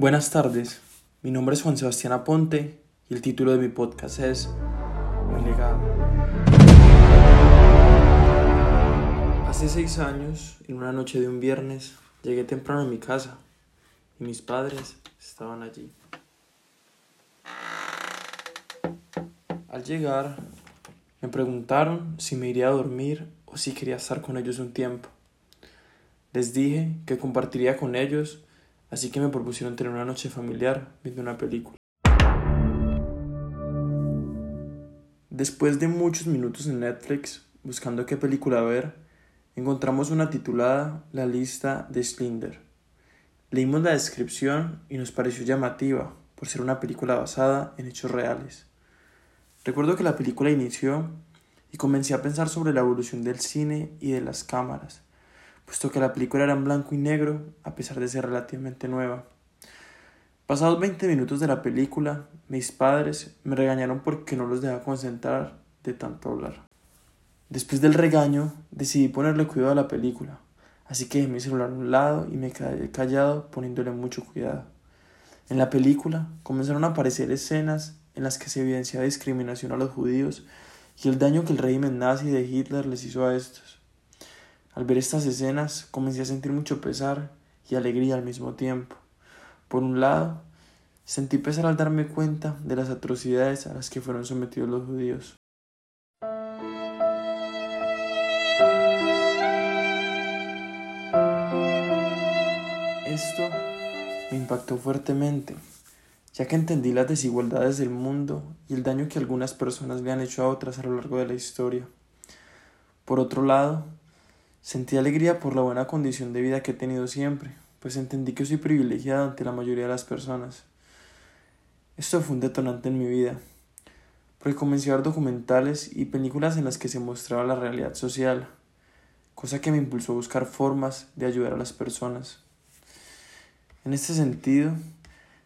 Buenas tardes, mi nombre es Juan Sebastián Aponte y el título de mi podcast es Mi legado. Hace seis años, en una noche de un viernes, llegué temprano a mi casa y mis padres estaban allí. Al llegar, me preguntaron si me iría a dormir o si quería estar con ellos un tiempo. Les dije que compartiría con ellos así que me propusieron tener una noche familiar viendo una película. Después de muchos minutos en Netflix buscando qué película ver, encontramos una titulada La lista de Slinder. Leímos la descripción y nos pareció llamativa por ser una película basada en hechos reales. Recuerdo que la película inició y comencé a pensar sobre la evolución del cine y de las cámaras puesto que la película era en blanco y negro, a pesar de ser relativamente nueva. Pasados 20 minutos de la película, mis padres me regañaron porque no los dejaba concentrar de tanto hablar. Después del regaño, decidí ponerle cuidado a la película, así que dejé mi celular a un lado y me quedé callado poniéndole mucho cuidado. En la película comenzaron a aparecer escenas en las que se evidenciaba discriminación a los judíos y el daño que el régimen nazi de Hitler les hizo a estos. Al ver estas escenas comencé a sentir mucho pesar y alegría al mismo tiempo. Por un lado, sentí pesar al darme cuenta de las atrocidades a las que fueron sometidos los judíos. Esto me impactó fuertemente, ya que entendí las desigualdades del mundo y el daño que algunas personas le han hecho a otras a lo largo de la historia. Por otro lado, Sentí alegría por la buena condición de vida que he tenido siempre, pues entendí que soy privilegiado ante la mayoría de las personas. Esto fue un detonante en mi vida, porque comencé a ver documentales y películas en las que se mostraba la realidad social, cosa que me impulsó a buscar formas de ayudar a las personas. En este sentido,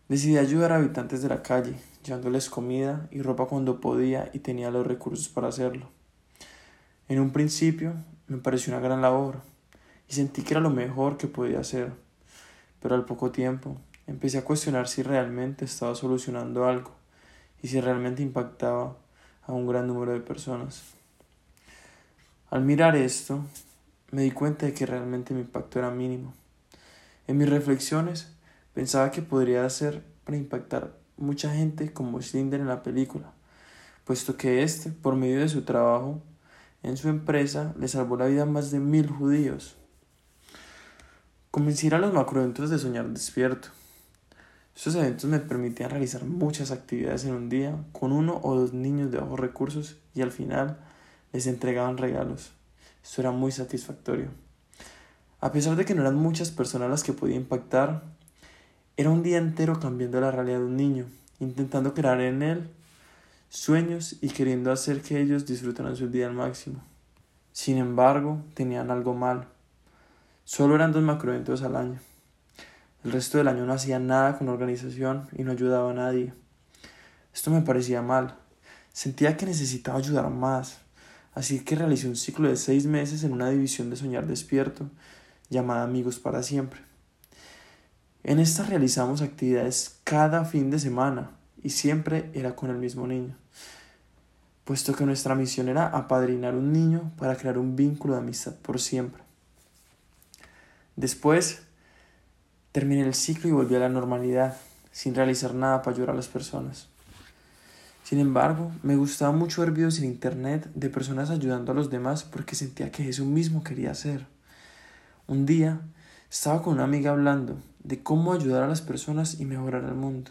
decidí ayudar a habitantes de la calle, llevándoles comida y ropa cuando podía y tenía los recursos para hacerlo. En un principio me pareció una gran labor y sentí que era lo mejor que podía hacer, pero al poco tiempo empecé a cuestionar si realmente estaba solucionando algo y si realmente impactaba a un gran número de personas. Al mirar esto, me di cuenta de que realmente mi impacto era mínimo. En mis reflexiones pensaba que podría hacer para impactar mucha gente como Slinder en la película, puesto que éste, por medio de su trabajo, en su empresa le salvó la vida a más de mil judíos. Comencé a los macroeventos de soñar despierto. Estos eventos me permitían realizar muchas actividades en un día con uno o dos niños de bajos recursos y al final les entregaban regalos. Esto era muy satisfactorio. A pesar de que no eran muchas personas las que podía impactar, era un día entero cambiando la realidad de un niño, intentando crear en él sueños y queriendo hacer que ellos disfrutaran su día al máximo. Sin embargo, tenían algo mal. Solo eran dos macroeventos al año. El resto del año no hacía nada con la organización y no ayudaba a nadie. Esto me parecía mal. Sentía que necesitaba ayudar más. Así que realicé un ciclo de seis meses en una división de Soñar Despierto llamada Amigos para Siempre. En esta realizamos actividades cada fin de semana y siempre era con el mismo niño, puesto que nuestra misión era apadrinar un niño para crear un vínculo de amistad por siempre. Después, terminé el ciclo y volví a la normalidad, sin realizar nada para ayudar a las personas. Sin embargo, me gustaba mucho ver videos en internet de personas ayudando a los demás porque sentía que eso mismo quería hacer. Un día estaba con una amiga hablando de cómo ayudar a las personas y mejorar el mundo.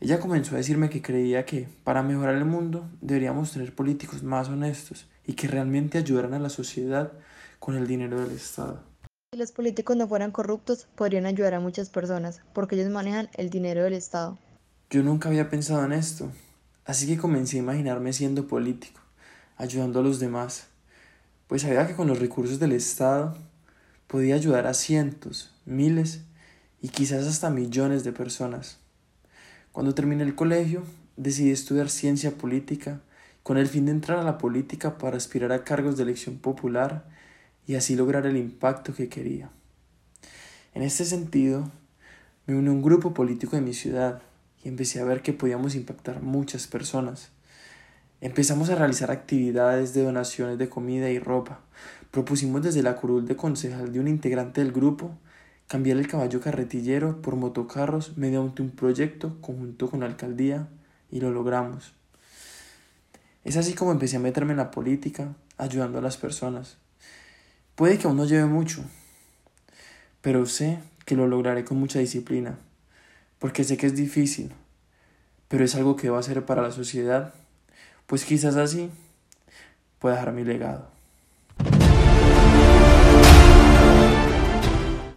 Ella comenzó a decirme que creía que, para mejorar el mundo, deberíamos tener políticos más honestos y que realmente ayudaran a la sociedad con el dinero del Estado. Si los políticos no fueran corruptos, podrían ayudar a muchas personas, porque ellos manejan el dinero del Estado. Yo nunca había pensado en esto, así que comencé a imaginarme siendo político, ayudando a los demás, pues sabía que con los recursos del Estado podía ayudar a cientos, miles y quizás hasta millones de personas. Cuando terminé el colegio, decidí estudiar ciencia política con el fin de entrar a la política para aspirar a cargos de elección popular y así lograr el impacto que quería. En este sentido, Me uní a un grupo político de mi ciudad y empecé a ver que podíamos impactar muchas personas. Empezamos a realizar actividades de donaciones de comida y ropa. Propusimos desde la curul de concejal de un integrante del grupo cambiar el caballo carretillero por motocarros mediante un proyecto conjunto con la alcaldía y lo logramos. Es así como empecé a meterme en la política, ayudando a las personas. Puede que aún no lleve mucho, pero sé que lo lograré con mucha disciplina, porque sé que es difícil, pero es algo que va a ser para la sociedad, pues quizás así pueda dejar mi legado.